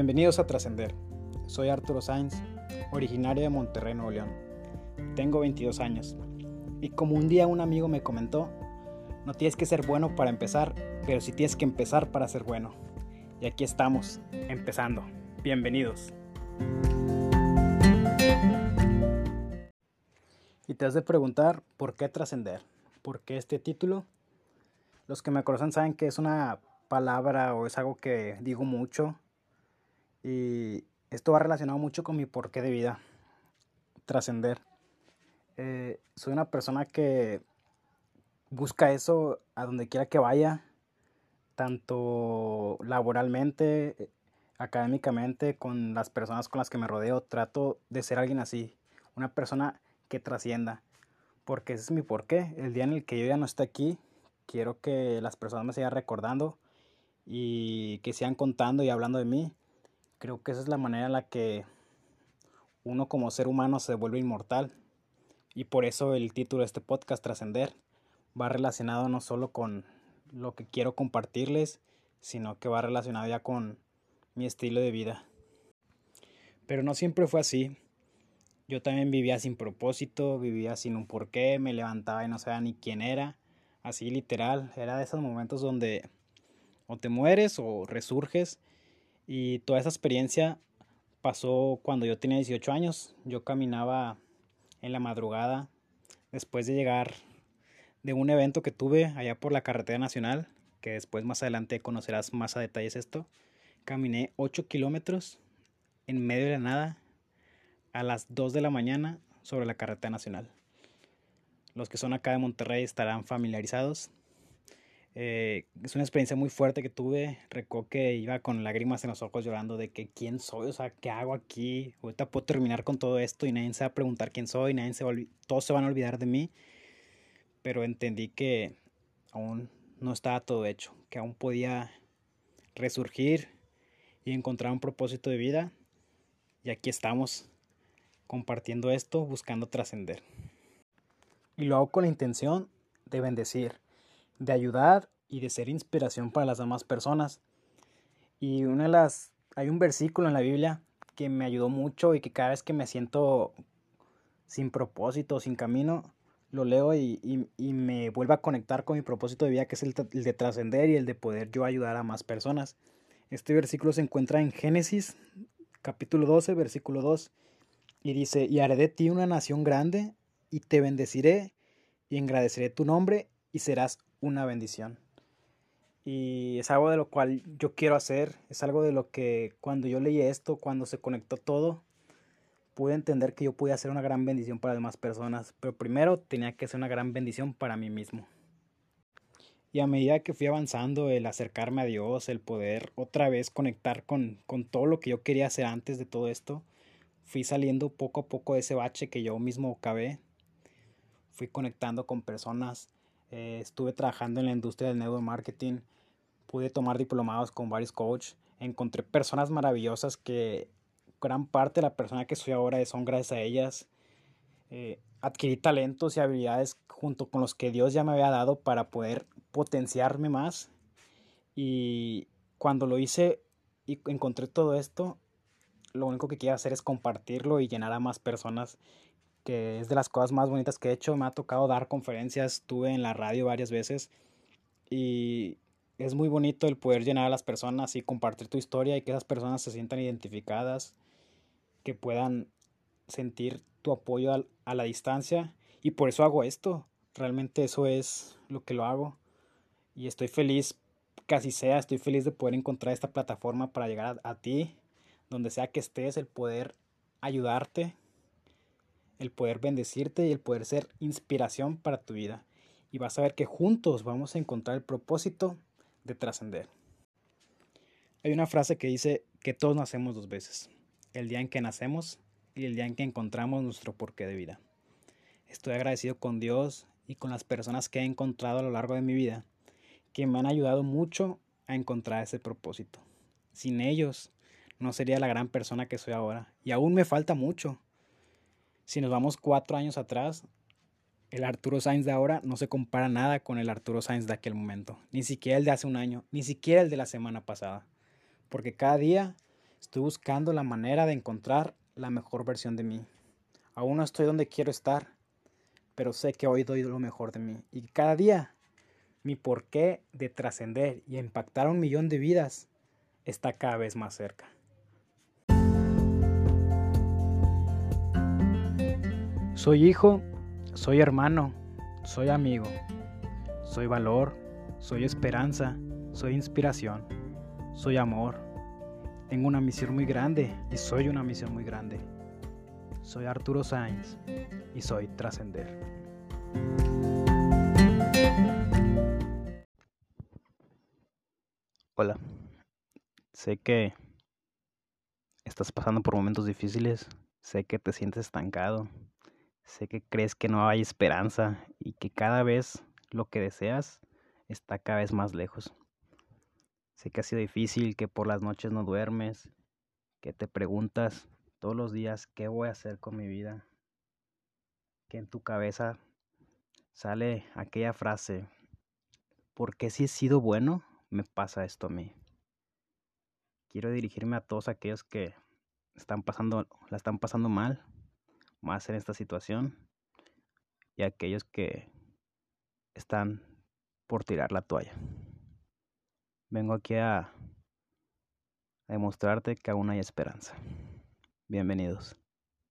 Bienvenidos a Trascender. Soy Arturo Sainz, originario de Monterrey, Nuevo León. Tengo 22 años. Y como un día un amigo me comentó, no tienes que ser bueno para empezar, pero sí tienes que empezar para ser bueno. Y aquí estamos, empezando. Bienvenidos. Y te has de preguntar, ¿por qué trascender? ¿Por qué este título? Los que me conocen saben que es una palabra o es algo que digo mucho y esto va relacionado mucho con mi porqué de vida, trascender. Eh, soy una persona que busca eso a donde quiera que vaya, tanto laboralmente, académicamente, con las personas con las que me rodeo. Trato de ser alguien así, una persona que trascienda, porque ese es mi porqué. El día en el que yo ya no esté aquí, quiero que las personas me sigan recordando y que sigan contando y hablando de mí Creo que esa es la manera en la que uno como ser humano se vuelve inmortal. Y por eso el título de este podcast, Trascender, va relacionado no solo con lo que quiero compartirles, sino que va relacionado ya con mi estilo de vida. Pero no siempre fue así. Yo también vivía sin propósito, vivía sin un porqué, me levantaba y no sabía ni quién era. Así literal, era de esos momentos donde o te mueres o resurges y toda esa experiencia pasó cuando yo tenía 18 años. Yo caminaba en la madrugada después de llegar de un evento que tuve allá por la carretera nacional, que después más adelante conocerás más a detalles esto. Caminé 8 kilómetros en medio de la nada a las 2 de la mañana sobre la carretera nacional. Los que son acá de Monterrey estarán familiarizados. Eh, es una experiencia muy fuerte que tuve. Recuerdo que iba con lágrimas en los ojos llorando de que quién soy, o sea, qué hago aquí. Ahorita puedo terminar con todo esto y nadie se va a preguntar quién soy, nadie se va todos se van a olvidar de mí. Pero entendí que aún no estaba todo hecho, que aún podía resurgir y encontrar un propósito de vida. Y aquí estamos compartiendo esto, buscando trascender. Y lo hago con la intención de bendecir de ayudar y de ser inspiración para las demás personas. Y una las, hay un versículo en la Biblia que me ayudó mucho y que cada vez que me siento sin propósito, sin camino, lo leo y, me vuelve a conectar con mi propósito de vida, que es el, el de trascender y el de poder yo ayudar a más personas. Este versículo se encuentra en Génesis, capítulo 12, versículo 2, y dice, y haré de ti una nación grande, y te bendeciré, y engrandeceré tu nombre, y serás una bendición. Y es algo de lo cual yo quiero hacer, es algo de lo que cuando yo leí esto, cuando se conectó todo, pude entender que yo podía ser una gran bendición para demás personas, pero primero tenía que ser una gran bendición para mí mismo. Y a medida que fui avanzando, el acercarme a Dios, el poder otra vez conectar con, con todo lo que yo quería hacer antes de todo esto, fui saliendo poco a poco de ese bache que yo mismo cavé. Fui conectando con personas eh, estuve trabajando en la industria del neuromarketing, pude tomar diplomados con varios coaches, encontré personas maravillosas que gran parte de la persona que soy ahora son gracias a ellas. Eh, adquirí talentos y habilidades junto con los que Dios ya me había dado para poder potenciarme más. Y cuando lo hice y encontré todo esto, lo único que quiero hacer es compartirlo y llenar a más personas es de las cosas más bonitas que he hecho. Me ha tocado dar conferencias, estuve en la radio varias veces y es muy bonito el poder llenar a las personas y compartir tu historia y que esas personas se sientan identificadas, que puedan sentir tu apoyo a, la distancia y por eso hago esto. Realmente eso es lo que lo hago y estoy feliz, casi sea, estoy feliz de poder encontrar esta plataforma para llegar a ti, donde sea que estés, el poder ayudarte el poder bendecirte y el poder ser inspiración para tu vida. Y vas a ver que juntos vamos a encontrar el propósito de trascender. Hay una frase que dice que todos nacemos dos veces, el día en que nacemos y el día en que encontramos nuestro porqué de vida. Estoy agradecido con Dios y con las personas que he encontrado a lo largo de mi vida, que me han ayudado mucho a encontrar ese propósito. Sin ellos, no sería la gran persona que soy ahora. Y aún me falta mucho. Si nos vamos cuatro años atrás, el Arturo Sainz de ahora no se compara nada con el Arturo Sainz de aquel momento. Ni siquiera el de hace un año, ni siquiera el de la semana pasada. Porque cada día Estoy buscando la manera de encontrar la mejor versión de mí. Aún no estoy donde quiero estar, pero sé que hoy doy lo mejor de mí. Y cada día mi porqué de trascender y impactar un millón de vidas está cada vez más cerca. Soy hijo, soy hermano, soy amigo, soy valor, soy esperanza, soy inspiración, soy amor. Tengo una misión muy grande y soy una misión muy grande. Soy Arturo Sainz y soy trascender. Hola, sé que estás pasando por momentos difíciles, sé que te sientes estancado, sé que crees que no hay esperanza y que cada vez lo que deseas está cada vez más lejos. Sé que ha sido difícil, que por las noches no duermes, que te preguntas todos los días qué voy a hacer con mi vida, que en tu cabeza sale aquella frase, ¿por qué si he sido bueno me pasa esto a mí? Quiero dirigirme a todos aquellos que están pasando, la están pasando mal, más en esta situación, y aquellos que están por tirar la toalla. Vengo aquí a demostrarte que aún hay esperanza. Bienvenidos.